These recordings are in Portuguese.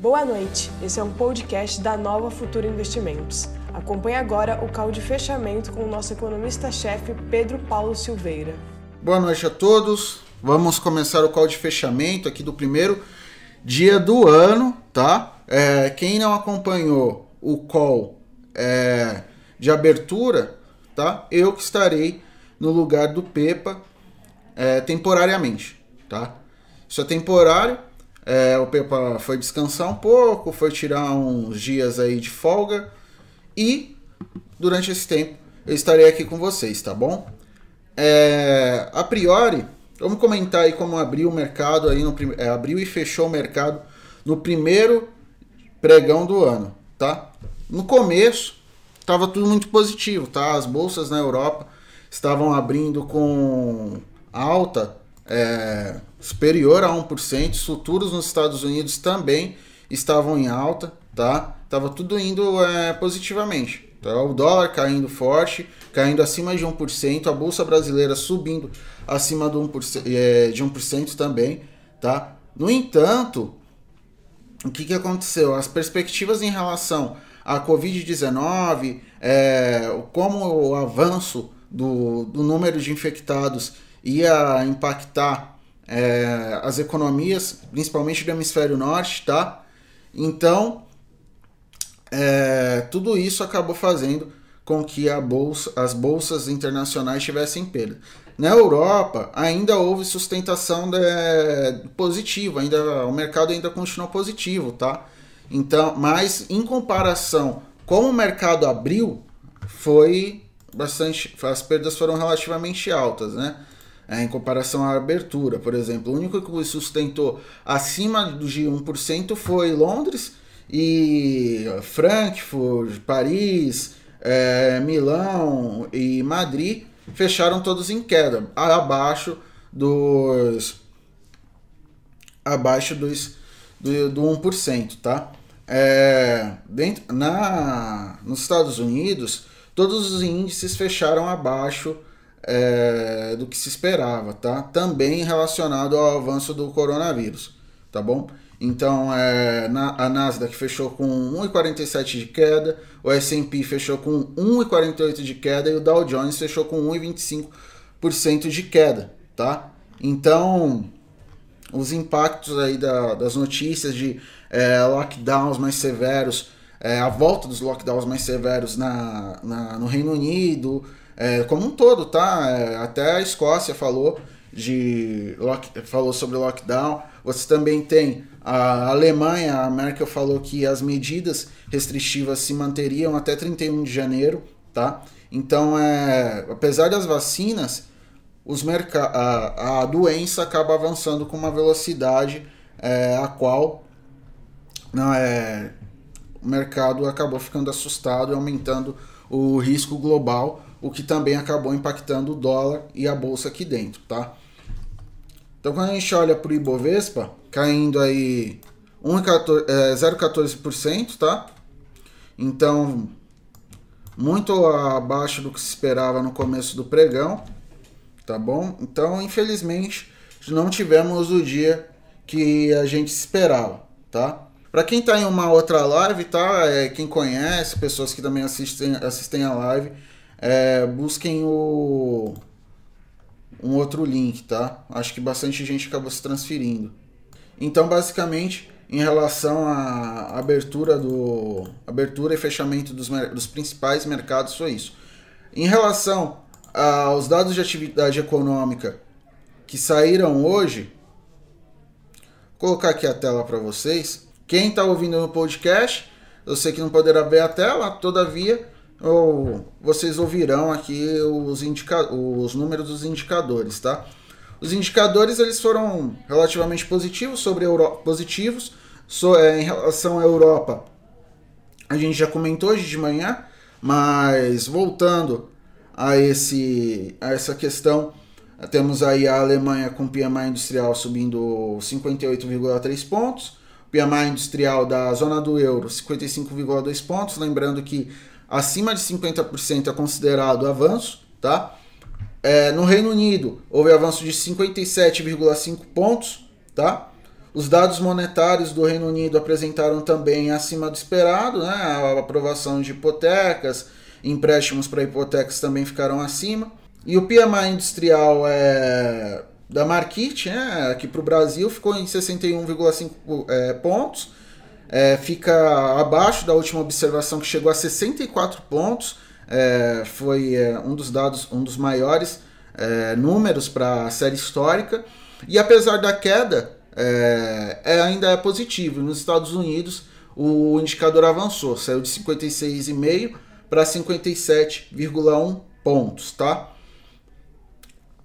Boa noite, esse é um podcast da Nova Futura Investimentos. Acompanhe agora o call de fechamento com o nosso economista-chefe Pedro Paulo Silveira. Boa noite a todos. Vamos começar o call de fechamento aqui do primeiro dia do ano, tá? É, quem não acompanhou o call é, de abertura, tá? Eu que estarei no lugar do Pepa é, temporariamente, tá? Isso é temporário. É, o Pepa foi descansar um pouco, foi tirar uns dias aí de folga e durante esse tempo eu estarei aqui com vocês, tá bom? É, a priori, vamos comentar aí como abriu o mercado aí no é, abriu e fechou o mercado no primeiro pregão do ano, tá? No começo estava tudo muito positivo, tá? As bolsas na Europa estavam abrindo com alta é, superior a 1%, os futuros nos Estados Unidos também estavam em alta, tá? Tava tudo indo é, positivamente. Tá? O dólar caindo forte, caindo acima de 1%, a bolsa brasileira subindo acima de 1%, é, de 1% também, tá? No entanto, o que, que aconteceu? As perspectivas em relação à Covid-19, é, como o avanço do, do número de infectados ia impactar é, as economias, principalmente do hemisfério norte, tá? Então, é, tudo isso acabou fazendo com que bolsa, as bolsas internacionais tivessem perda. Na Europa ainda houve sustentação de, positiva, ainda o mercado ainda continuou positivo, tá? Então, mas em comparação como o mercado abriu, foi bastante, as perdas foram relativamente altas, né? É, em comparação à abertura, por exemplo. O único que sustentou acima de 1% foi Londres e Frankfurt, Paris, é, Milão e Madrid fecharam todos em queda, abaixo dos abaixo dos do, do 1%, tá? É, dentro, na, nos Estados Unidos, todos os índices fecharam abaixo é, do que se esperava, tá? Também relacionado ao avanço do coronavírus, tá bom? Então, é, na, a Nasdaq fechou com 1,47 de queda, o S&P fechou com 1,48 de queda e o Dow Jones fechou com 1,25% de queda, tá? Então, os impactos aí da, das notícias de é, lockdowns mais severos, é, a volta dos lockdowns mais severos na, na no Reino Unido, é, como um todo, tá? É, até a Escócia falou de lock, falou sobre lockdown. Você também tem a Alemanha, a Merkel falou que as medidas restritivas se manteriam até 31 de janeiro, tá? Então, é, apesar das vacinas, os a, a doença acaba avançando com uma velocidade é, a qual não é, o mercado acabou ficando assustado e aumentando o risco global o que também acabou impactando o dólar e a bolsa aqui dentro, tá? Então quando a gente olha para o Ibovespa, caindo aí 0,14%, é, tá? Então, muito abaixo do que se esperava no começo do pregão, tá bom? Então, infelizmente, não tivemos o dia que a gente esperava, tá? Para quem tá em uma outra live, tá? É, quem conhece, pessoas que também assistem, assistem a live, é, busquem o um outro link, tá? Acho que bastante gente acabou se transferindo. Então, basicamente, em relação à abertura do abertura e fechamento dos, dos principais mercados foi isso. Em relação aos dados de atividade econômica que saíram hoje, vou colocar aqui a tela para vocês. Quem está ouvindo no podcast, eu sei que não poderá ver a tela, todavia ou vocês ouvirão aqui os, indica os números dos indicadores, tá? Os indicadores eles foram relativamente positivos sobre Euro positivos so, é, em relação à Europa. A gente já comentou hoje de manhã, mas voltando a esse a essa questão, temos aí a Alemanha com PMI industrial subindo 58,3 pontos, PMI industrial da zona do euro 55,2 pontos, lembrando que acima de 50% é considerado avanço, tá? É, no Reino Unido houve avanço de 57,5 pontos, tá? Os dados monetários do Reino Unido apresentaram também acima do esperado, né? a aprovação de hipotecas, empréstimos para hipotecas também ficaram acima. E o PMI industrial é, da Marquite, né? aqui para o Brasil, ficou em 61,5 é, pontos, é, fica abaixo da última observação que chegou a 64 pontos, é, foi é, um dos dados, um dos maiores é, números para a série histórica. E apesar da queda, é, é, ainda é positivo. Nos Estados Unidos, o indicador avançou, saiu de 56,5 para 57,1 pontos, tá?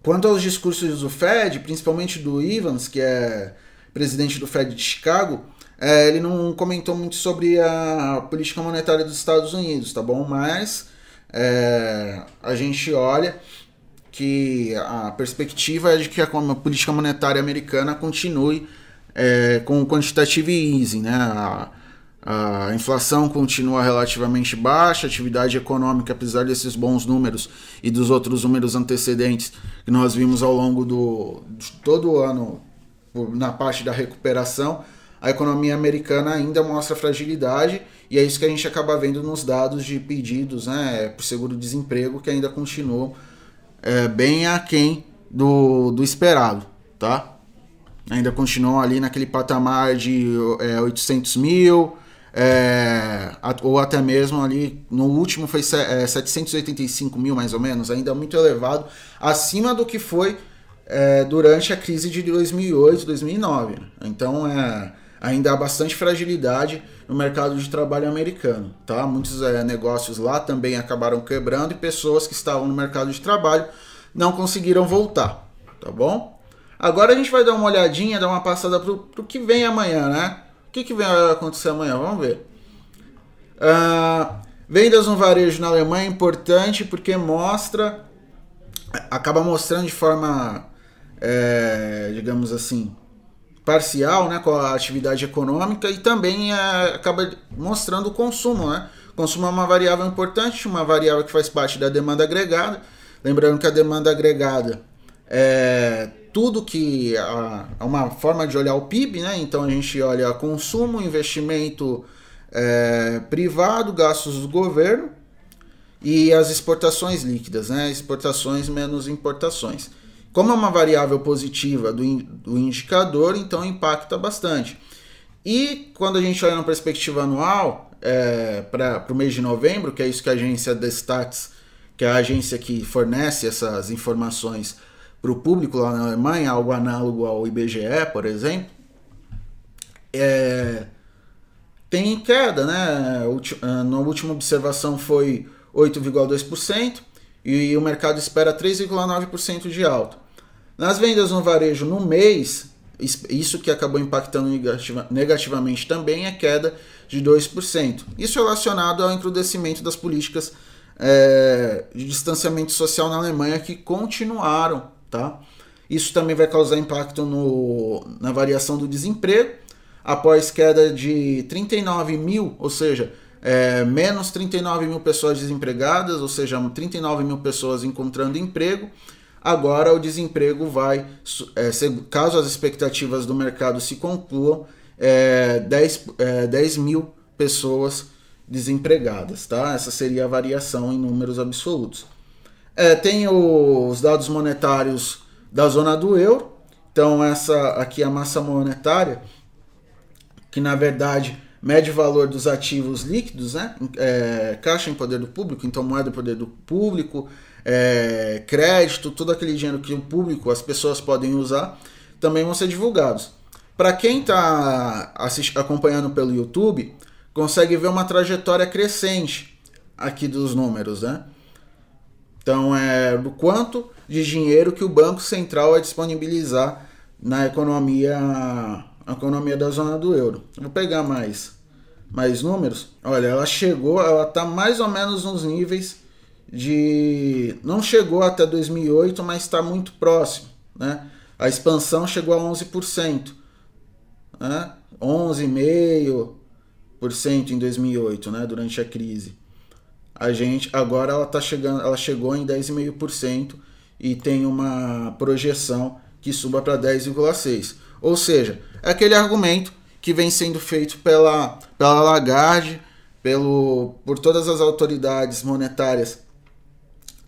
Quanto aos discursos do Fed, principalmente do Evans, que é presidente do Fed de Chicago, é, ele não comentou muito sobre a política monetária dos Estados Unidos, tá bom? Mas é, a gente olha que a perspectiva é de que a política monetária americana continue é, com o quantitative easing, né? A, a inflação continua relativamente baixa, a atividade econômica, apesar desses bons números e dos outros números antecedentes que nós vimos ao longo do de todo o ano na parte da recuperação, a economia americana ainda mostra fragilidade e é isso que a gente acaba vendo nos dados de pedidos né, por seguro-desemprego que ainda continuam é, bem aquém do, do esperado, tá? Ainda continuam ali naquele patamar de é, 800 mil, é, ou até mesmo ali no último foi é, 785 mil mais ou menos, ainda muito elevado, acima do que foi é, durante a crise de 2008, 2009. Então é, ainda há bastante fragilidade no mercado de trabalho americano, tá? Muitos é, negócios lá também acabaram quebrando e pessoas que estavam no mercado de trabalho não conseguiram voltar, tá bom? Agora a gente vai dar uma olhadinha, dar uma passada pro, pro que vem amanhã, né? O que, que vai acontecer amanhã? Vamos ver. Uh, vendas no varejo na Alemanha é importante porque mostra, acaba mostrando de forma, é, digamos assim, parcial, né, com a atividade econômica e também é, acaba mostrando o consumo, né? Consumo é uma variável importante, uma variável que faz parte da demanda agregada. Lembrando que a demanda agregada é tudo que é uma forma de olhar o PIB, né? Então a gente olha consumo, investimento é, privado, gastos do governo e as exportações líquidas, né? Exportações menos importações. Como é uma variável positiva do, in, do indicador, então impacta bastante. E quando a gente olha na perspectiva anual, é, para o mês de novembro, que é isso que a agência Destats, que é a agência que fornece essas informações para o público lá na Alemanha, algo análogo ao IBGE, por exemplo, é, tem queda, né? Na última observação foi 8,2% e o mercado espera 3,9% de alta. Nas vendas no varejo no mês, isso que acabou impactando negativamente também é queda de 2%. Isso relacionado ao encrudecimento das políticas é, de distanciamento social na Alemanha que continuaram. Tá? Isso também vai causar impacto no, na variação do desemprego, após queda de 39 mil, ou seja, é, menos 39 mil pessoas desempregadas, ou seja, 39 mil pessoas encontrando emprego Agora o desemprego vai, é, caso as expectativas do mercado se concluam, é, 10, é, 10 mil pessoas desempregadas, tá? Essa seria a variação em números absolutos. É, tem os dados monetários da zona do euro. Então essa aqui é a massa monetária, que na verdade mede o valor dos ativos líquidos, né? É, caixa em poder do público, então moeda em poder do público, é, crédito, todo aquele dinheiro que o público, as pessoas podem usar, também vão ser divulgados. Para quem está acompanhando pelo YouTube, consegue ver uma trajetória crescente aqui dos números, né? Então é do quanto de dinheiro que o Banco Central vai disponibilizar na economia, economia da zona do euro. Vou pegar mais, mais números. Olha, ela chegou, ela está mais ou menos nos níveis de não chegou até 2008, mas está muito próximo, né? A expansão chegou a 11%, né? 11,5% em 2008, né, durante a crise. A gente agora ela tá chegando, ela chegou em 10,5% e tem uma projeção que suba para 10,6. Ou seja, é aquele argumento que vem sendo feito pela, pela Lagarde, pelo, por todas as autoridades monetárias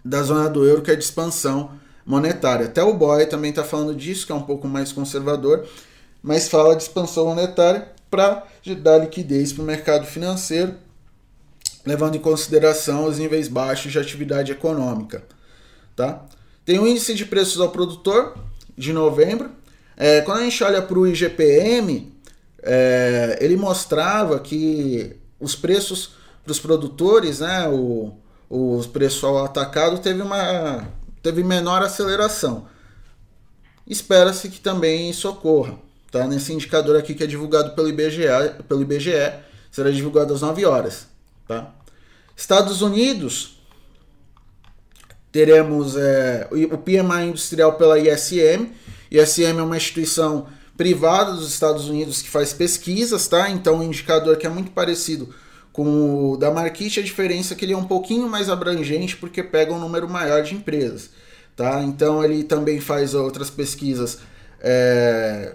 da zona do euro, que é de expansão monetária. Até o BOE também está falando disso, que é um pouco mais conservador, mas fala de expansão monetária para dar liquidez para o mercado financeiro, levando em consideração os níveis baixos de atividade econômica. Tá? Tem o índice de preços ao produtor de novembro. É, quando a gente olha para o IGPM, é, ele mostrava que os preços para os produtores, né, o, preços ao atacado teve uma teve menor aceleração. Espera-se que também isso ocorra. Tá? Nesse indicador aqui que é divulgado pelo IBGE, pelo IBGE será divulgado às 9 horas. Tá? Estados Unidos, teremos é, o PMI industrial pela ISM. ISM é uma instituição privada dos Estados Unidos que faz pesquisas, tá? Então, um indicador que é muito parecido com o da Marquise, a diferença é que ele é um pouquinho mais abrangente porque pega um número maior de empresas, tá? Então, ele também faz outras pesquisas é,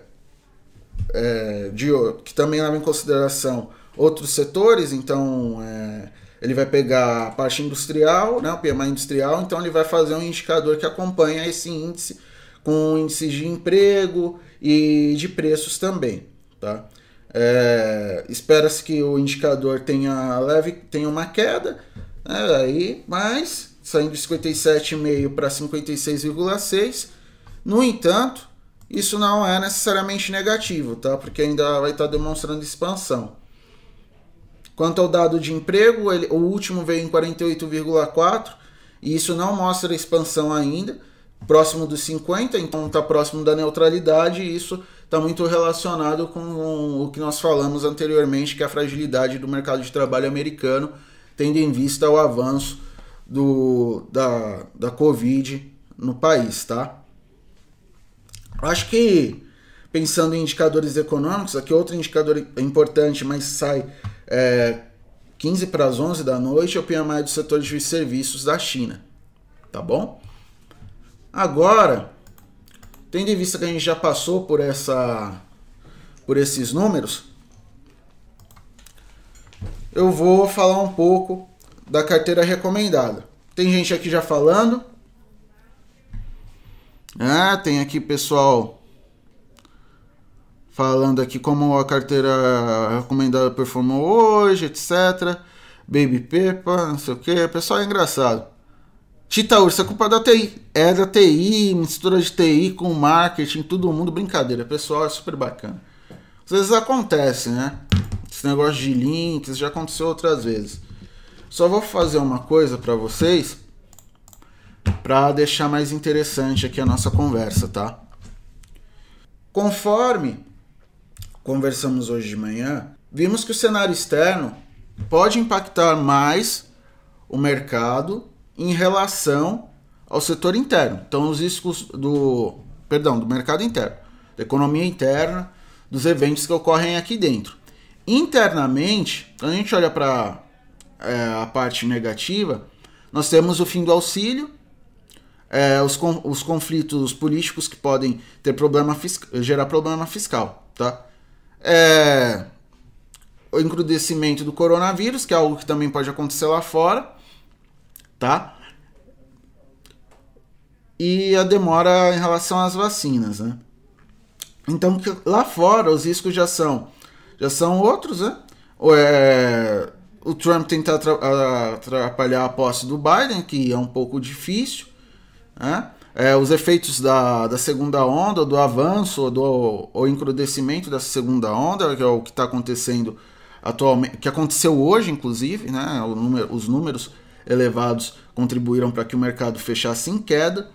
é, de, que também levam em consideração outros setores, então é, ele vai pegar a parte industrial, né, o PMI industrial, então ele vai fazer um indicador que acompanha esse índice com índices de emprego e de preços também, tá? É, Espera-se que o indicador tenha leve, tenha uma queda, né, aí, mas saindo de 57,5 para 56,6. No entanto, isso não é necessariamente negativo, tá? Porque ainda vai estar demonstrando expansão. Quanto ao dado de emprego, ele, o último veio em 48,4 e isso não mostra expansão ainda, próximo dos 50, então está próximo da neutralidade e isso está muito relacionado com o que nós falamos anteriormente, que é a fragilidade do mercado de trabalho americano, tendo em vista o avanço do, da, da Covid no país, tá? Acho que pensando em indicadores econômicos, aqui outro indicador importante, mas sai é, 15 para as 11 da noite é o PMI do setor de serviços da China. Tá bom? Agora, tendo em vista que a gente já passou por essa por esses números, eu vou falar um pouco da carteira recomendada. Tem gente aqui já falando. Ah, tem aqui pessoal falando aqui como a carteira recomendada performou hoje, etc. Baby Pepa, não sei o que. Pessoal é engraçado. Tita Ursa, é culpa da TI. É da TI, mistura de TI com marketing, todo mundo brincadeira. Pessoal, é super bacana. Às vezes acontece, né? Esse negócio de links já aconteceu outras vezes. Só vou fazer uma coisa para vocês para deixar mais interessante aqui a nossa conversa, tá? Conforme conversamos hoje de manhã, vimos que o cenário externo pode impactar mais o mercado em relação ao setor interno. Então, os riscos do, perdão, do mercado interno, da economia interna, dos eventos que ocorrem aqui dentro. Internamente, quando a gente olha para é, a parte negativa, nós temos o fim do auxílio, é, os, os conflitos políticos que podem ter problema gerar problema fiscal, tá? é, o encrudecimento do coronavírus, que é algo que também pode acontecer lá fora, tá? E a demora em relação às vacinas, né? Então lá fora os riscos já são já são outros, né? É, o Trump tenta atrapalhar a posse do Biden, que é um pouco difícil, né? é, os efeitos da, da segunda onda, do avanço, do o encrudecimento dessa segunda onda, que é o que está acontecendo atualmente, que aconteceu hoje, inclusive, né? Número, os números elevados contribuíram para que o mercado fechasse em queda.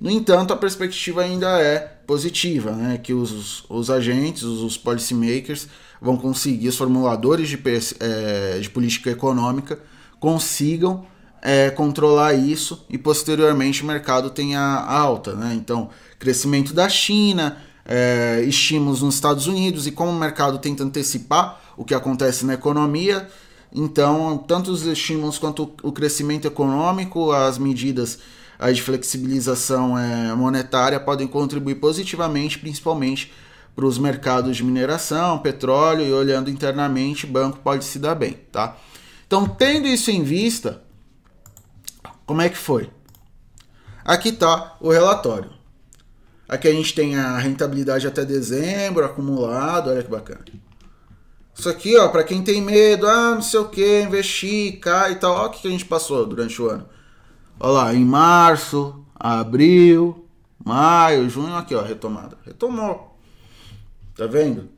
No entanto, a perspectiva ainda é positiva, né? que os, os agentes, os, os policymakers vão conseguir, os formuladores de, é, de política econômica consigam é, controlar isso e posteriormente o mercado tenha alta. Né? Então, crescimento da China, é, estímulos nos Estados Unidos e como o mercado tenta antecipar o que acontece na economia, então tanto os estímulos quanto o crescimento econômico, as medidas de flexibilização é, monetária podem contribuir positivamente, principalmente para os mercados de mineração, petróleo e olhando internamente, banco pode se dar bem, tá? Então, tendo isso em vista, como é que foi? Aqui está o relatório. Aqui a gente tem a rentabilidade até dezembro acumulado, olha que bacana. Isso aqui, ó, para quem tem medo, ah, não sei o que, investir, cai e tal, olha o que a gente passou durante o ano. Olha lá, em março, abril, maio, junho, aqui, ó, retomada. Retomou. Tá vendo?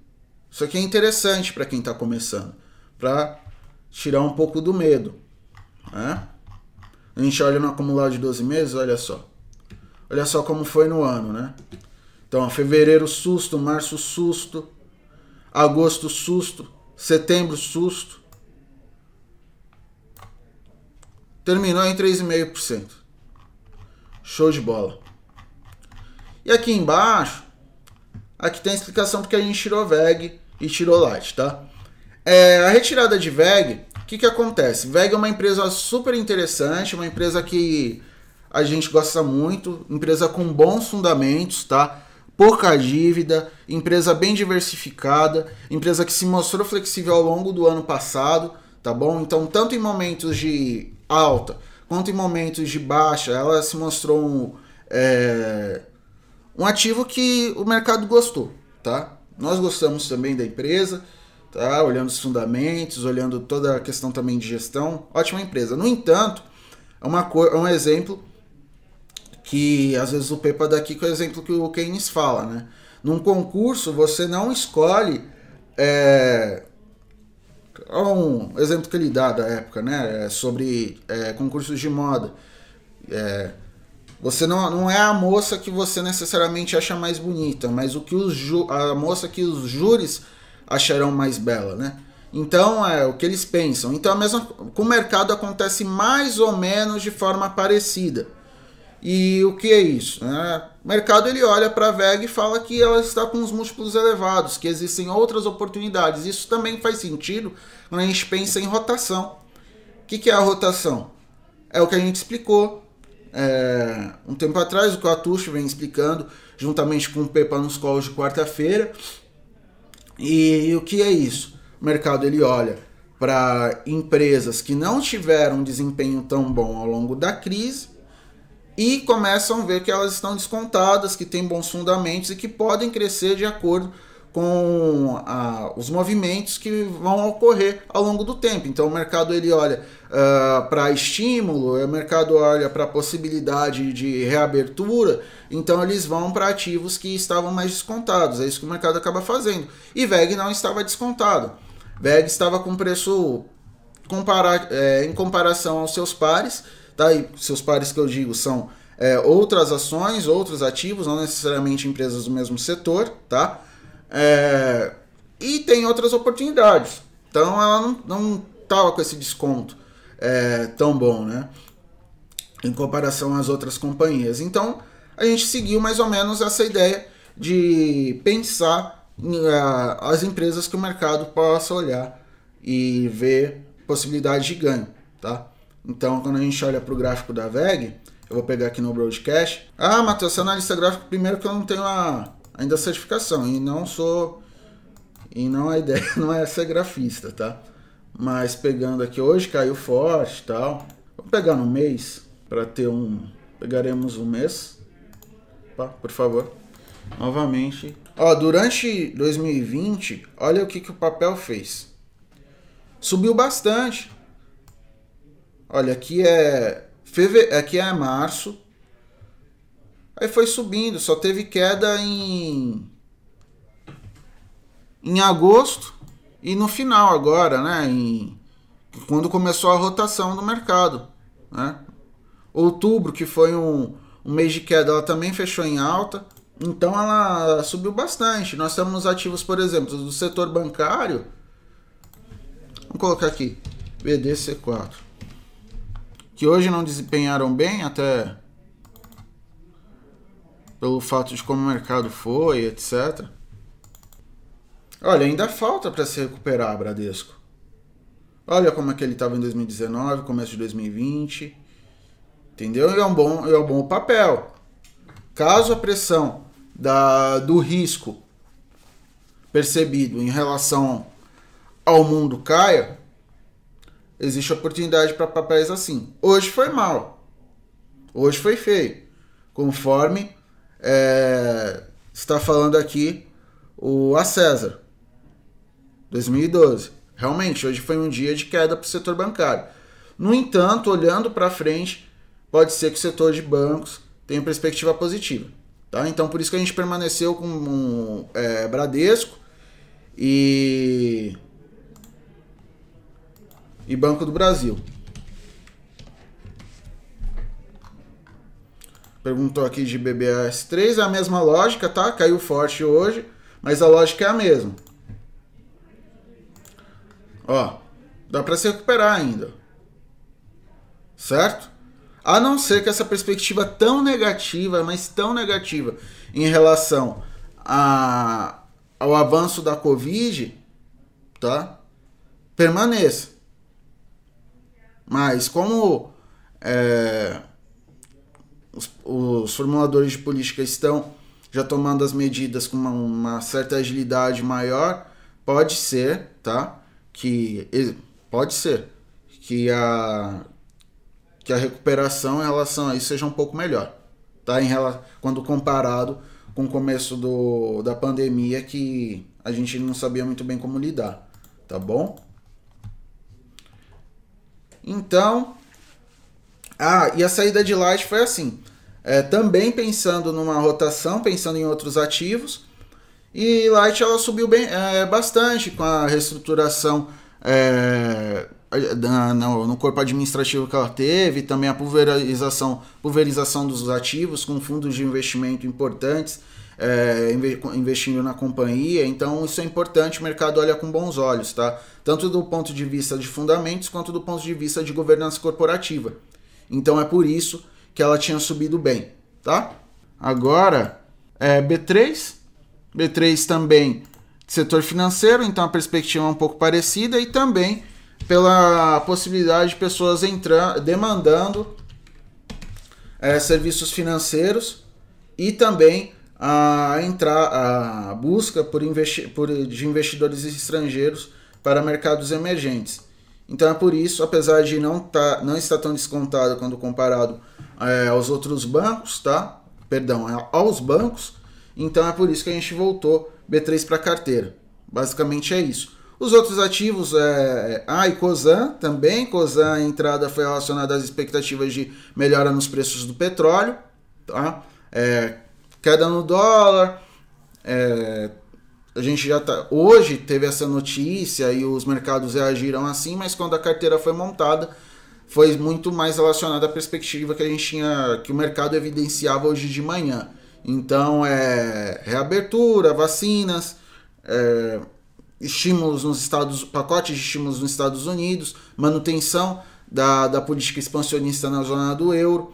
Isso aqui é interessante para quem está começando, para tirar um pouco do medo, né? A gente olha no acumulado de 12 meses, olha só. Olha só como foi no ano, né? Então, ó, fevereiro susto, março susto, agosto susto, setembro susto. Terminou em 3,5%. Show de bola. E aqui embaixo, aqui tem a explicação porque a gente tirou VEG e tirou Light, tá? É, a retirada de VEG, o que, que acontece? VEG é uma empresa super interessante, uma empresa que a gente gosta muito, empresa com bons fundamentos, tá? Pouca dívida, empresa bem diversificada, empresa que se mostrou flexível ao longo do ano passado, tá bom? Então, tanto em momentos de alta quanto em momentos de baixa, ela se mostrou um, é, um ativo que o mercado gostou, tá? Nós gostamos também da empresa, tá? Olhando os fundamentos, olhando toda a questão também de gestão, ótima empresa. No entanto, é, uma, é um exemplo que às vezes o Pepa daqui com o exemplo que o Keynes fala, né? Num concurso você não escolhe é, um exemplo que ele dá da época, né? É sobre é, concursos de moda. É, você não, não é a moça que você necessariamente acha mais bonita, mas o que os ju a moça que os júris acharão mais bela, né? Então é o que eles pensam. Então a mesma com o mercado acontece mais ou menos de forma parecida. E o que é isso? Né? O mercado ele olha para a VEG e fala que ela está com os múltiplos elevados, que existem outras oportunidades. Isso também faz sentido quando a gente pensa em rotação. O que, que é a rotação? É o que a gente explicou é, um tempo atrás, o que o Atucho vem explicando, juntamente com o Pepa nos calls de quarta-feira. E, e o que é isso? O mercado ele olha para empresas que não tiveram um desempenho tão bom ao longo da crise e começam a ver que elas estão descontadas, que têm bons fundamentos e que podem crescer de acordo com a, os movimentos que vão ocorrer ao longo do tempo. Então o mercado ele olha uh, para estímulo, o mercado olha para possibilidade de reabertura, então eles vão para ativos que estavam mais descontados. É isso que o mercado acaba fazendo. E VEG não estava descontado. VEG estava com preço comparar, é, em comparação aos seus pares Tá? E seus pares que eu digo são é, outras ações, outros ativos, não necessariamente empresas do mesmo setor, tá? É, e tem outras oportunidades. Então ela não, não tava com esse desconto é, tão bom, né? Em comparação às outras companhias. Então a gente seguiu mais ou menos essa ideia de pensar em, uh, as empresas que o mercado possa olhar e ver possibilidade de ganho, tá? Então, quando a gente olha para o gráfico da VEG, eu vou pegar aqui no broadcast. Ah, Matheus, você é analista gráfico, primeiro que eu não tenho a, ainda a certificação e não sou. E não a ideia não é ser grafista, tá? Mas pegando aqui hoje, caiu forte e tal. Vou pegar no mês para ter um. Pegaremos um mês. Tá? Por favor. Novamente. Ó, durante 2020, olha o que, que o papel fez. Subiu bastante. Olha, aqui é feve... aqui é março. Aí foi subindo, só teve queda em em agosto e no final agora, né, em quando começou a rotação do mercado, né? Outubro, que foi um, um mês de queda, ela também fechou em alta. Então ela subiu bastante. Nós temos ativos, por exemplo, do setor bancário. Vamos colocar aqui, BDC4 que hoje não desempenharam bem, até pelo fato de como o mercado foi, etc. Olha, ainda falta para se recuperar, Bradesco. Olha como é que ele estava em 2019, começo de 2020. Entendeu? E é um bom, é um bom papel. Caso a pressão da, do risco percebido em relação ao mundo caia, existe oportunidade para papéis assim. Hoje foi mal. Hoje foi feio. Conforme é, está falando aqui o A César, 2012. Realmente, hoje foi um dia de queda para o setor bancário. No entanto, olhando para frente, pode ser que o setor de bancos tenha perspectiva positiva. Tá? Então, por isso que a gente permaneceu com um, é, Bradesco e, e Banco do Brasil. Perguntou aqui de BBS3, é a mesma lógica, tá? Caiu forte hoje, mas a lógica é a mesma. Ó, dá para se recuperar ainda. Certo? A não ser que essa perspectiva tão negativa, mas tão negativa em relação a, ao avanço da Covid, tá? Permaneça. Mas como é, os, os, formuladores de política estão já tomando as medidas com uma, uma certa agilidade maior, pode ser, tá? que pode ser que a que a recuperação em relação a isso seja um pouco melhor, tá? Em relação, quando comparado com o começo do, da pandemia que a gente não sabia muito bem como lidar, tá bom? Então, ah, e a saída de Light foi assim, é, também pensando numa rotação, pensando em outros ativos, e Light ela subiu bem, é, bastante com a reestruturação é, no, no, corpo administrativo que ela teve, também a pulverização, pulverização dos ativos com fundos de investimento importantes é, investindo na companhia. Então isso é importante, o mercado olha com bons olhos, tá? Tanto do ponto de vista de fundamentos quanto do ponto de vista de governança corporativa. Então é por isso que ela tinha subido bem, tá? Agora, é, B3, B3 também setor financeiro, então a perspectiva é um pouco parecida e também pela possibilidade de pessoas entrar, demandando é, serviços financeiros e também a entrar a busca por, investi por de investidores estrangeiros para mercados emergentes. Então é por isso, apesar de não, tá, não estar tão descontado quando comparado é, aos outros bancos, tá? Perdão, aos bancos, então é por isso que a gente voltou B3 para carteira. Basicamente é isso. Os outros ativos, é, é, ah, e COSAN também. COSAN, a entrada foi relacionada às expectativas de melhora nos preços do petróleo. Tá? É, queda no dólar. É, a gente já tá. Hoje teve essa notícia e os mercados reagiram assim, mas quando a carteira foi montada, foi muito mais relacionada à perspectiva que a gente tinha, que o mercado evidenciava hoje de manhã. Então, é reabertura, vacinas, é, estímulos nos Estados, pacotes de estímulos nos Estados Unidos, manutenção da, da política expansionista na zona do euro,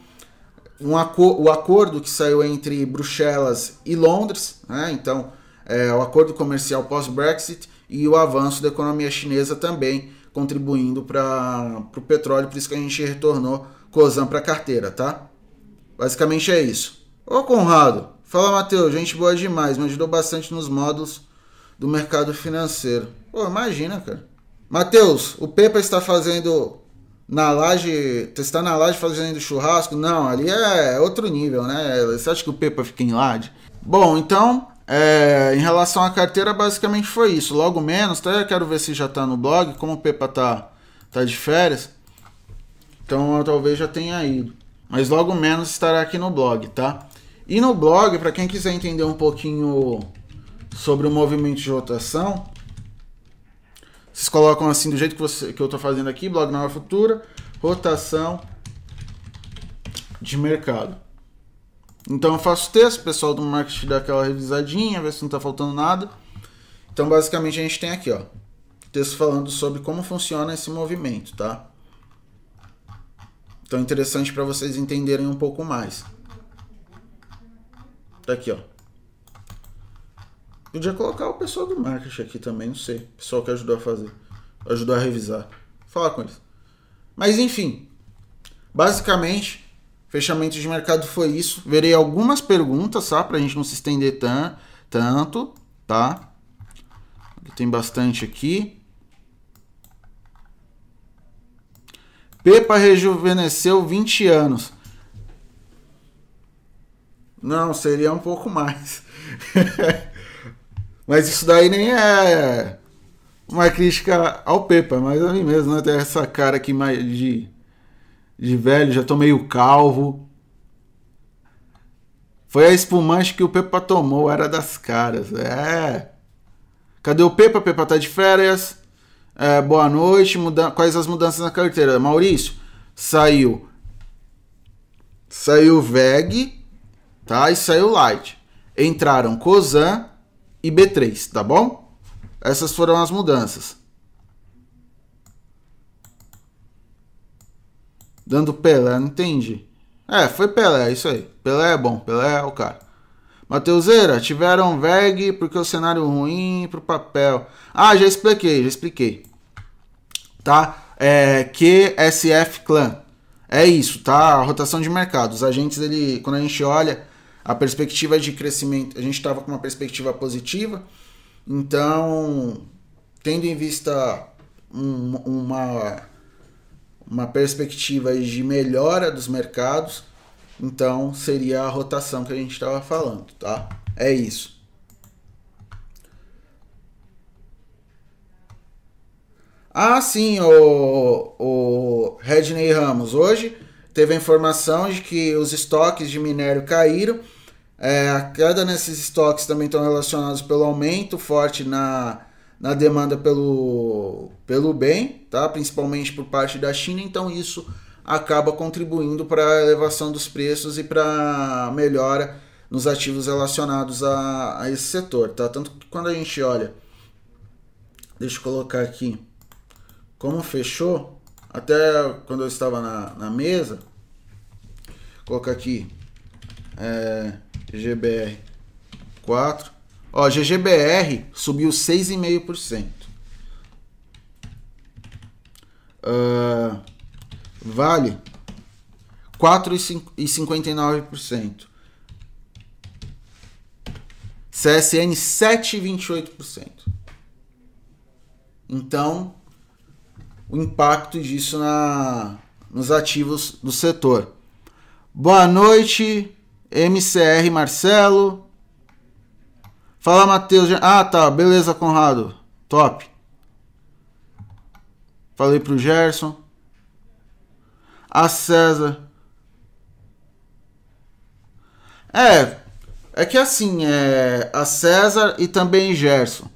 um acor o acordo que saiu entre Bruxelas e Londres, né? então é, o acordo comercial pós-Brexit e o avanço da economia chinesa também contribuindo para o petróleo, por isso que a gente retornou COSAN para a carteira, tá? Basicamente é isso. Ô Conrado, fala Matheus, gente boa demais, me ajudou bastante nos módulos do mercado financeiro. Pô, imagina, cara. Matheus, o Pepa está fazendo na laje, está na laje fazendo churrasco? Não, ali é outro nível, né? Você acha que o Pepa fica em laje? Bom, então, é, em relação à carteira, basicamente foi isso. Logo menos, até quero ver se já está no blog, como o Pepa tá, tá de férias. Então eu talvez já tenha ido. Mas logo menos estará aqui no blog, tá? E no blog, para quem quiser entender um pouquinho sobre o movimento de rotação, vocês colocam assim do jeito que, você, que eu estou fazendo aqui, blog Nova Futura, rotação de mercado. Então eu faço texto, o pessoal do marketing dá aquela revisadinha, ver se não está faltando nada. Então basicamente a gente tem aqui, ó, texto falando sobre como funciona esse movimento, tá? Então interessante para vocês entenderem um pouco mais. Tá aqui, ó. Podia colocar o pessoal do marketing aqui também, não sei. O pessoal que ajudou a fazer. Ajudou a revisar. Falar com eles. Mas enfim. Basicamente, fechamento de mercado foi isso. Verei algumas perguntas, tá? Pra gente não se estender tan tanto, tá? tem bastante aqui. Pepa rejuvenesceu 20 anos. Não, seria um pouco mais. mas isso daí nem é uma crítica ao Pepa, mas a mim mesmo, né? Tem essa cara aqui mais de, de velho, já tô meio calvo. Foi a espumante que o Pepa tomou, era das caras. É. Cadê o Pepa? Pepa tá de férias. É, boa noite. Muda... Quais as mudanças na carteira? Maurício, saiu. Saiu VEG, tá? E saiu Light. Entraram Cozan e B3, tá bom? Essas foram as mudanças. Dando Pelé, não entendi. É, foi Pelé, isso aí. Pelé é bom, Pelé é o cara. Mateuseira, tiveram VEG porque o cenário ruim pro papel. Ah, já expliquei, já expliquei. Tá? É QSF Clan. É isso, tá? A rotação de mercado. Os agentes, ele, quando a gente olha a perspectiva de crescimento, a gente estava com uma perspectiva positiva. Então, tendo em vista um, uma, uma perspectiva de melhora dos mercados, então seria a rotação que a gente estava falando, tá? É isso. Ah, sim, o, o Redney Ramos. Hoje teve a informação de que os estoques de minério caíram. É, a queda nesses estoques também estão relacionados pelo aumento forte na, na demanda pelo, pelo bem, tá? principalmente por parte da China. Então, isso acaba contribuindo para a elevação dos preços e para a melhora nos ativos relacionados a, a esse setor. Tá? Tanto que quando a gente olha, deixa eu colocar aqui, como fechou, até quando eu estava na, na mesa, colocar aqui é, GBR 4. Ó, GGBR subiu 6,5%. Uh, Vale 4,59%. CSN 7,28%. Então, o impacto disso na, nos ativos do setor. Boa noite, MCR Marcelo. Fala, Matheus. Ah, tá. Beleza, Conrado. Top. Falei pro Gerson a César. É, é que assim, é a César e também Gerson.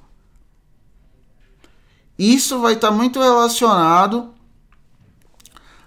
Isso vai estar tá muito relacionado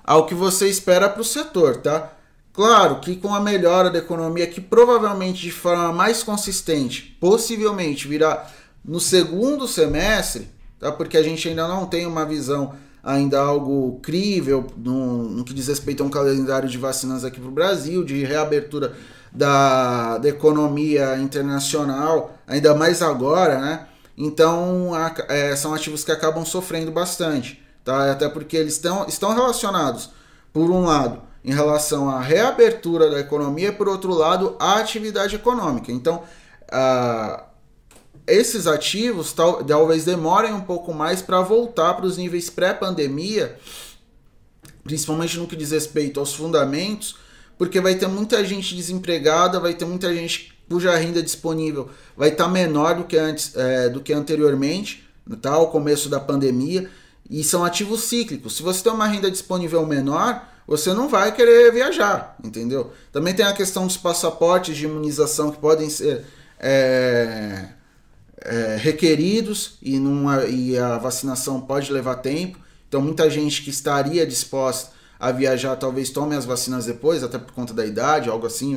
ao que você espera para o setor, tá? Claro que com a melhora da economia, que provavelmente de forma mais consistente, possivelmente virá no segundo semestre, tá? Porque a gente ainda não tem uma visão ainda algo crível no, no que diz respeito a um calendário de vacinas aqui para o Brasil, de reabertura da, da economia internacional, ainda mais agora, né? Então a, é, são ativos que acabam sofrendo bastante, tá? Até porque eles tão, estão relacionados, por um lado, em relação à reabertura da economia, por outro lado, à atividade econômica. Então, a, esses ativos tal, talvez demorem um pouco mais para voltar para os níveis pré-pandemia, principalmente no que diz respeito aos fundamentos, porque vai ter muita gente desempregada, vai ter muita gente cuja renda disponível vai estar tá menor do que antes, é, do que anteriormente, tá? Ao começo da pandemia, e são ativos cíclicos. Se você tem uma renda disponível menor, você não vai querer viajar, entendeu? Também tem a questão dos passaportes de imunização que podem ser é, é, requeridos e, numa, e a vacinação pode levar tempo. Então, muita gente que estaria disposta a viajar talvez tome as vacinas depois, até por conta da idade, algo assim,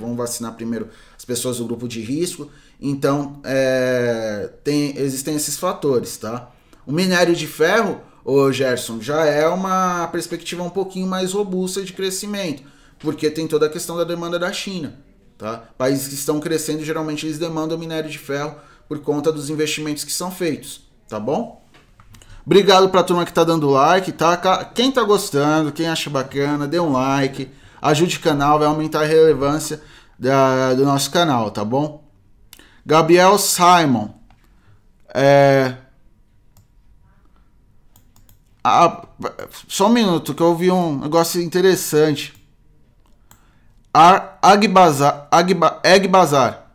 vão vacinar primeiro as pessoas do grupo de risco. Então, é, tem, existem esses fatores, tá? O minério de ferro, o Gerson, já é uma perspectiva um pouquinho mais robusta de crescimento, porque tem toda a questão da demanda da China, tá? Países que estão crescendo, geralmente eles demandam minério de ferro por conta dos investimentos que são feitos, tá bom? Obrigado pra turma que tá dando like, tá? Quem tá gostando, quem acha bacana, dê um like, ajude o canal, vai aumentar a relevância da, do nosso canal, tá bom? Gabriel Simon. É... Ah, só um minuto, que eu ouvi um negócio interessante. Agbazar, Agba, Egbazar.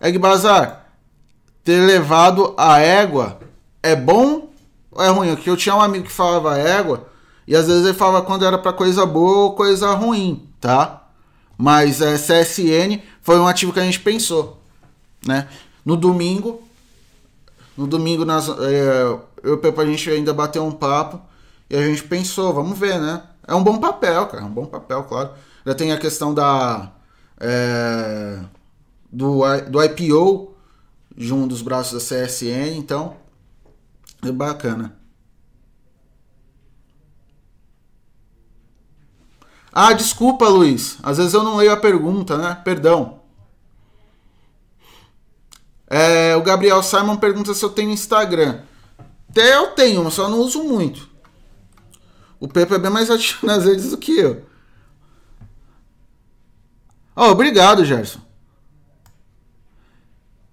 Egbazar, ter levado a égua é bom é ruim? Porque eu tinha um amigo que falava égua e às vezes ele falava quando era para coisa boa ou coisa ruim, tá? Mas é, CSN foi um ativo que a gente pensou, né? No domingo, no domingo nós, é, eu e a gente ainda bateu um papo e a gente pensou, vamos ver, né? É um bom papel, cara, é um bom papel, claro. Já tem a questão da é, do, do IPO de um dos braços da CSN, então é bacana. Ah, desculpa, Luiz. Às vezes eu não leio a pergunta, né? Perdão. É, o Gabriel Simon pergunta se eu tenho Instagram. Até eu tenho, mas só não uso muito. O Pepe é bem mais ativo nas redes do que eu. Oh, obrigado, Gerson.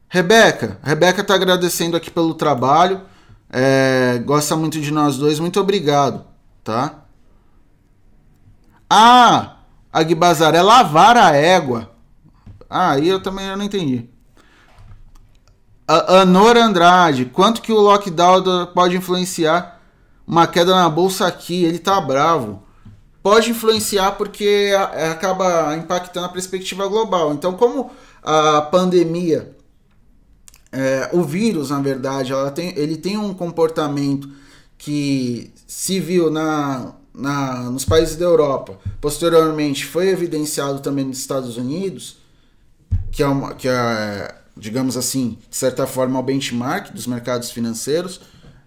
Rebeca, Rebeca tá agradecendo aqui pelo trabalho. É, gosta muito de nós dois. Muito obrigado, tá? Ah, Aguibazar é lavar a égua. Ah, aí eu também não entendi. Anor Andrade, quanto que o lockdown pode influenciar uma queda na bolsa aqui? Ele tá bravo. Pode influenciar porque acaba impactando a perspectiva global. Então, como a pandemia, é, o vírus, na verdade, tem, ele tem um comportamento que se viu na, na, nos países da Europa, posteriormente foi evidenciado também nos Estados Unidos, que é, uma, que é digamos assim, de certa forma, o benchmark dos mercados financeiros,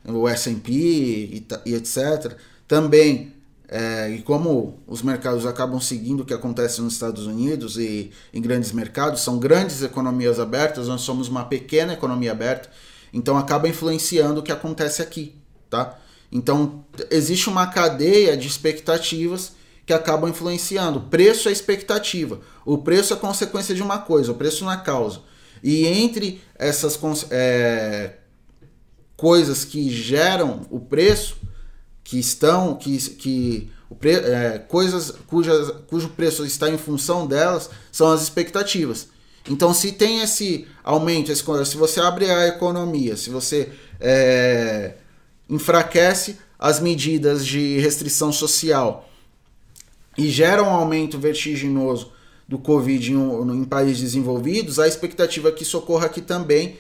o S&P e, e, etc. Também, é, e como os mercados acabam seguindo o que acontece nos Estados Unidos e em grandes mercados, são grandes economias abertas, nós somos uma pequena economia aberta, então acaba influenciando o que acontece aqui, tá? Então, existe uma cadeia de expectativas que acabam influenciando. Preço é expectativa. O preço é consequência de uma coisa, o preço não é causa. E entre essas é, coisas que geram o preço, que estão, que, que é, coisas cujas, cujo preço está em função delas, são as expectativas. Então, se tem esse aumento, esse, se você abre a economia, se você é, enfraquece as medidas de restrição social e gera um aumento vertiginoso do Covid em, em países desenvolvidos, a expectativa é que isso ocorra aqui também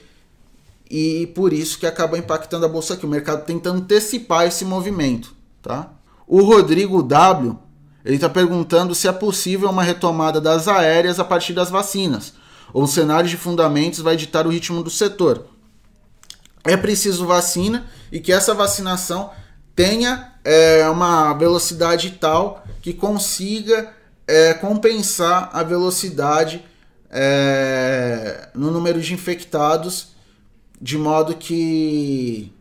e por isso que acaba impactando a bolsa aqui. O mercado tenta antecipar esse movimento, tá? O Rodrigo W, ele está perguntando se é possível uma retomada das aéreas a partir das vacinas, ou o cenário de fundamentos vai ditar o ritmo do setor. É preciso vacina e que essa vacinação tenha é, uma velocidade tal que consiga é, compensar a velocidade é, no número de infectados, de modo que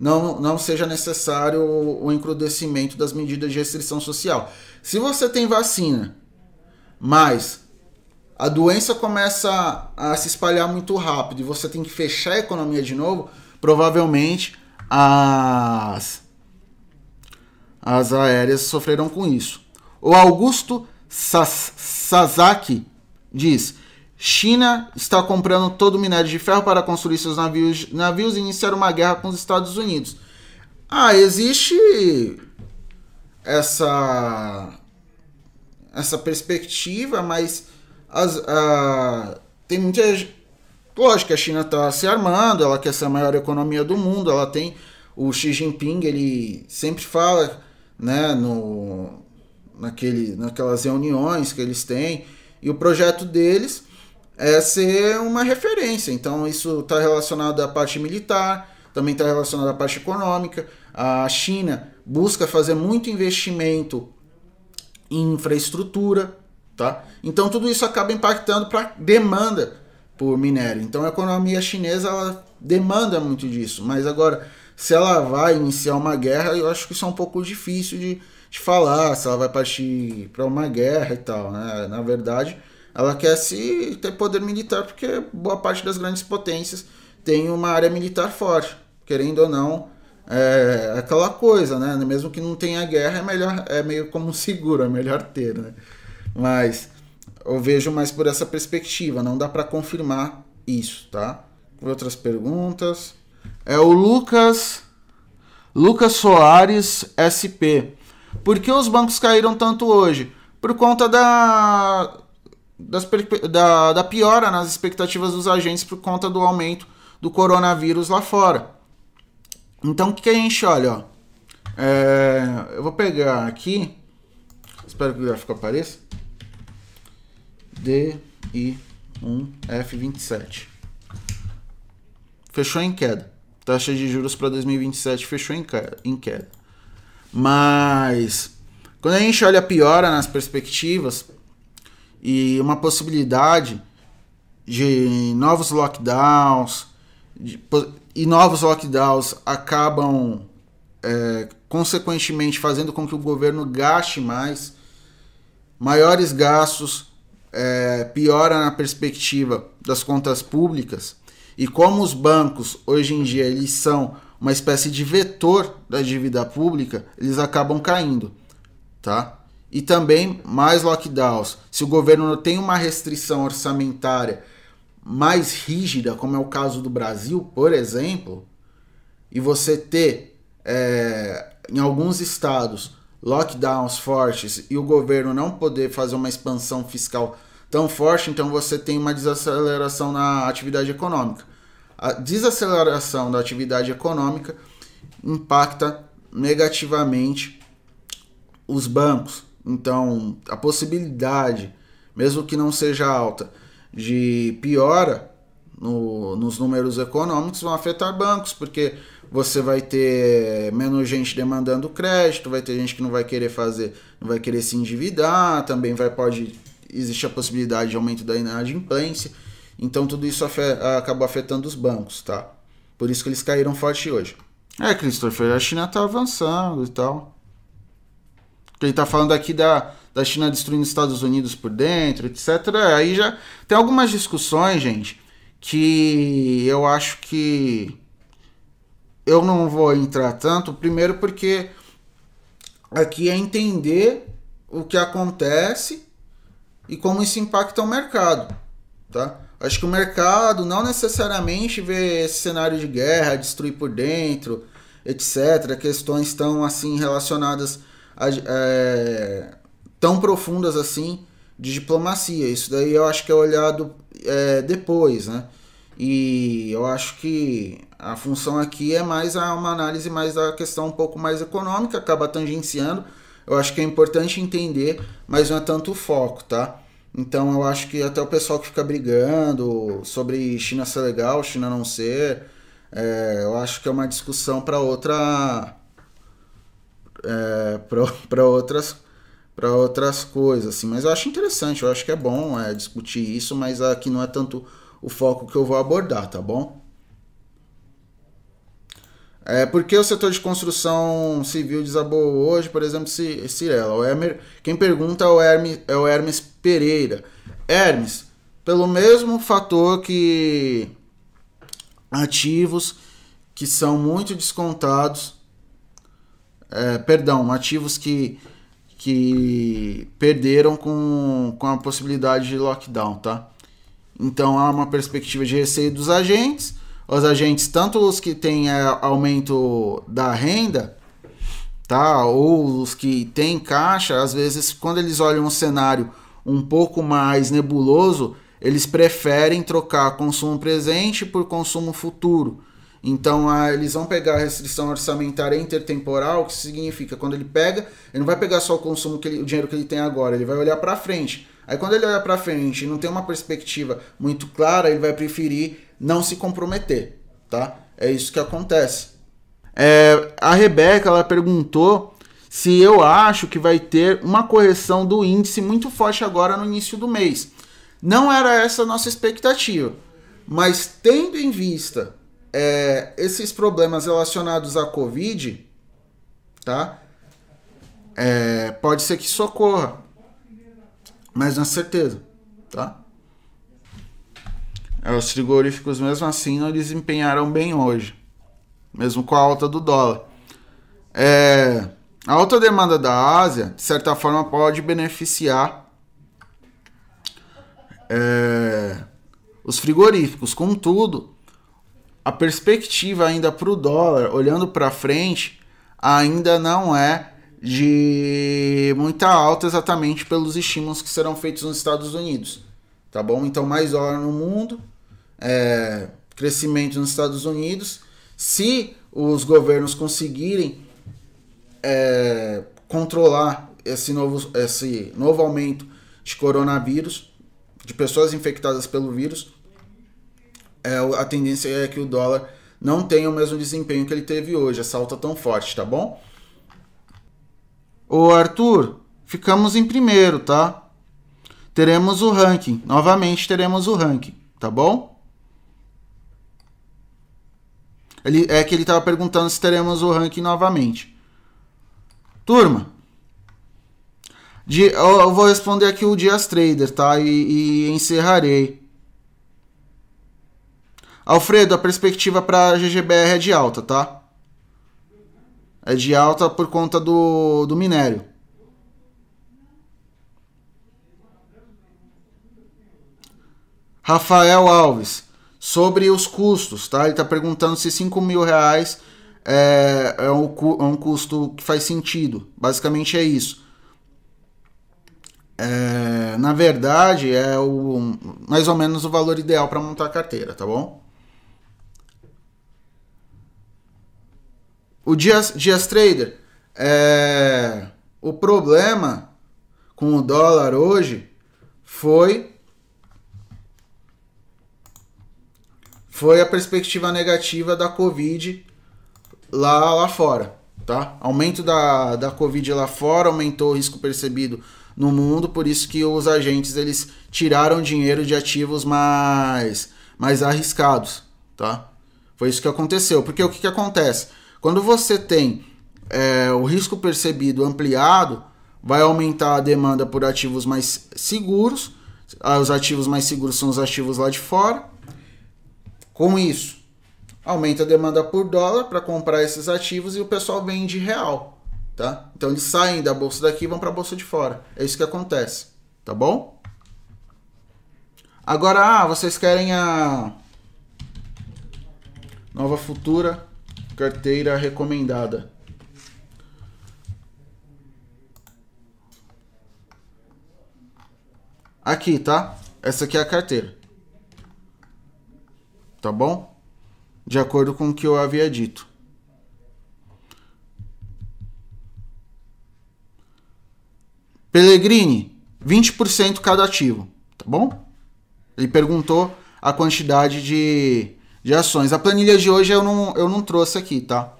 não, não seja necessário o encrudecimento das medidas de restrição social. Se você tem vacina, mas a doença começa a se espalhar muito rápido e você tem que fechar a economia de novo, provavelmente as, as aéreas sofreram com isso. O Augusto Sasaki diz: China está comprando todo o minério de ferro para construir seus navios, navios e iniciar uma guerra com os Estados Unidos. Ah, existe essa essa perspectiva, mas as, uh, tem muita lógico a China está se armando, ela quer ser a maior economia do mundo, ela tem o Xi Jinping, ele sempre fala, né, no naquele, naquelas reuniões que eles têm. E o projeto deles é ser uma referência. Então, isso está relacionado à parte militar, também está relacionado à parte econômica. A China busca fazer muito investimento em infraestrutura. Tá? Então, tudo isso acaba impactando para demanda por minério. Então, a economia chinesa ela demanda muito disso. Mas agora, se ela vai iniciar uma guerra, eu acho que isso é um pouco difícil de, de falar se ela vai partir para uma guerra e tal, né? Na verdade, ela quer se ter poder militar porque boa parte das grandes potências tem uma área militar forte, querendo ou não, é aquela coisa, né? Mesmo que não tenha guerra, é melhor, é meio como seguro, é melhor ter, né? Mas eu vejo mais por essa perspectiva, não dá para confirmar isso, tá? Outras perguntas. É o Lucas Lucas Soares SP. Por que os bancos caíram tanto hoje? Por conta da, das, da, da piora nas expectativas dos agentes por conta do aumento do coronavírus lá fora. Então o que, que a gente olha? Ó? É, eu vou pegar aqui. Espero que o gráfico apareça. DI1F27. Fechou em queda. Taxa de juros para 2027 fechou em queda. Mas quando a gente olha a piora nas perspectivas e uma possibilidade de novos lockdowns de, e novos lockdowns acabam é, consequentemente fazendo com que o governo gaste mais, maiores gastos é, piora na perspectiva das contas públicas e como os bancos hoje em dia eles são uma espécie de vetor da dívida pública, eles acabam caindo, tá? E também mais lockdowns. Se o governo tem uma restrição orçamentária mais rígida, como é o caso do Brasil, por exemplo, e você ter é, em alguns estados lockdowns fortes e o governo não poder fazer uma expansão fiscal tão forte, então você tem uma desaceleração na atividade econômica. A desaceleração da atividade econômica impacta negativamente os bancos. Então, a possibilidade, mesmo que não seja alta, de piora no, nos números econômicos vão afetar bancos, porque você vai ter menos gente demandando crédito, vai ter gente que não vai querer fazer, não vai querer se endividar, também vai pode existe a possibilidade de aumento da inadimplência. Então tudo isso afet, acabou afetando os bancos, tá? Por isso que eles caíram forte hoje. É, Christopher, a China tá avançando e tal. Ele tá falando aqui da, da China destruindo os Estados Unidos por dentro, etc. Aí já tem algumas discussões, gente, que eu acho que eu não vou entrar tanto. Primeiro porque aqui é entender o que acontece e como isso impacta o mercado, tá? Acho que o mercado não necessariamente vê esse cenário de guerra, destruir por dentro, etc. Questões tão assim relacionadas é, tão profundas assim de diplomacia. Isso daí eu acho que é olhado é, depois, né? E eu acho que a função aqui é mais uma análise mais da questão um pouco mais econômica, acaba tangenciando eu acho que é importante entender, mas não é tanto o foco, tá? Então eu acho que até o pessoal que fica brigando sobre China ser legal, China não ser, é, eu acho que é uma discussão para outra. É, para outras para outras coisas assim mas eu acho interessante eu acho que é bom é, discutir isso mas aqui não é tanto o foco que eu vou abordar tá bom é, por que o setor de construção civil desabou hoje, por exemplo, Cirela? O Hermes, quem pergunta é o, Hermes, é o Hermes Pereira. Hermes, pelo mesmo fator que ativos que são muito descontados, é, perdão, ativos que, que perderam com, com a possibilidade de lockdown, tá? Então há uma perspectiva de receio dos agentes os agentes, tanto os que têm é, aumento da renda, tá? Ou os que têm caixa, às vezes, quando eles olham um cenário um pouco mais nebuloso, eles preferem trocar consumo presente por consumo futuro. Então, ah, eles vão pegar a restrição orçamentária intertemporal, que significa quando ele pega, ele não vai pegar só o consumo que ele, o dinheiro que ele tem agora, ele vai olhar para frente. Aí quando ele olha para frente e não tem uma perspectiva muito clara, ele vai preferir não se comprometer, tá? É isso que acontece. É, a Rebeca ela perguntou se eu acho que vai ter uma correção do índice muito forte agora no início do mês. Não era essa a nossa expectativa, mas tendo em vista é, esses problemas relacionados à Covid, tá? É, pode ser que socorra, mas é certeza, tá? É, os frigoríficos, mesmo assim, não desempenharam bem hoje, mesmo com a alta do dólar. É, a alta demanda da Ásia, de certa forma, pode beneficiar é, os frigoríficos. Contudo, a perspectiva ainda para o dólar, olhando para frente, ainda não é de muita alta exatamente pelos estímulos que serão feitos nos Estados Unidos. Tá bom? Então, mais dólar no mundo, é, crescimento nos Estados Unidos. Se os governos conseguirem é, controlar esse novo, esse novo aumento de coronavírus, de pessoas infectadas pelo vírus, é, a tendência é que o dólar não tenha o mesmo desempenho que ele teve hoje, essa alta tão forte, tá bom? Ô Arthur, ficamos em primeiro, tá? Teremos o ranking, novamente teremos o ranking, tá bom? Ele, é que ele estava perguntando se teremos o ranking novamente. Turma, de, eu vou responder aqui o Dias Trader, tá? E, e encerrarei. Alfredo, a perspectiva para GGBR é de alta, tá? É de alta por conta do, do minério. Rafael Alves, sobre os custos, tá? Ele está perguntando se 5 mil reais é, é, um, é um custo que faz sentido. Basicamente é isso. É, na verdade, é o, mais ou menos o valor ideal para montar a carteira, tá bom? O Dias, Dias Trader, é, o problema com o dólar hoje foi foi a perspectiva negativa da Covid lá, lá fora, tá? Aumento da, da Covid lá fora aumentou o risco percebido no mundo, por isso que os agentes eles tiraram dinheiro de ativos mais, mais arriscados, tá? Foi isso que aconteceu. Porque o que, que acontece? Quando você tem é, o risco percebido ampliado, vai aumentar a demanda por ativos mais seguros. Ah, os ativos mais seguros são os ativos lá de fora. Com isso, aumenta a demanda por dólar para comprar esses ativos e o pessoal vende real, tá? Então eles saem da bolsa daqui e vão para a bolsa de fora. É isso que acontece, tá bom? Agora, ah, vocês querem a nova futura Carteira recomendada. Aqui, tá? Essa aqui é a carteira. Tá bom? De acordo com o que eu havia dito. Pellegrini, 20% cada ativo, tá bom? Ele perguntou a quantidade de de ações. A planilha de hoje eu não, eu não trouxe aqui, tá?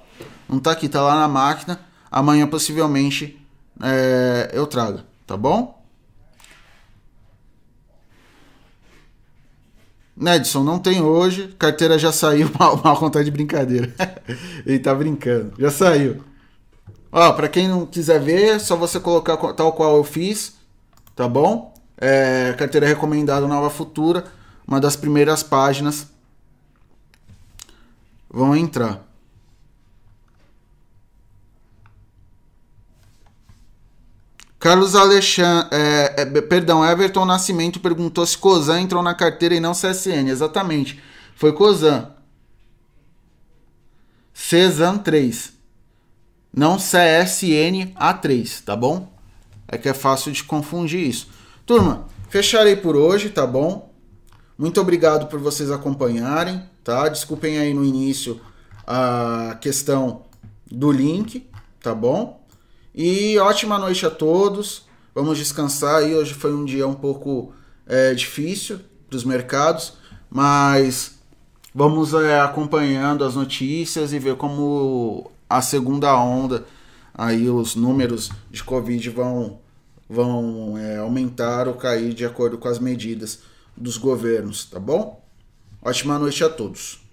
Não tá aqui, tá lá na máquina. Amanhã possivelmente é, eu trago, tá bom? Nedson, não tem hoje. Carteira já saiu. Mal, mal contar de brincadeira. Ele tá brincando. Já saiu. Ó, pra quem não quiser ver, é só você colocar tal qual eu fiz. Tá bom? É, carteira recomendada Nova Futura. Uma das primeiras páginas vão entrar. Carlos Alexandre, é, é, perdão, Everton Nascimento perguntou se Cozan entrou na carteira e não CSN. Exatamente, foi Cozan. Cezan 3. Não CSN A3, tá bom? É que é fácil de confundir isso. Turma, fecharei por hoje, tá bom? Muito obrigado por vocês acompanharem tá? Desculpem aí no início a questão do link, tá bom? E ótima noite a todos. Vamos descansar aí. Hoje foi um dia um pouco é, difícil para os mercados, mas vamos é, acompanhando as notícias e ver como a segunda onda, aí os números de Covid vão, vão é, aumentar ou cair de acordo com as medidas dos governos, tá bom? Ótima noite a todos.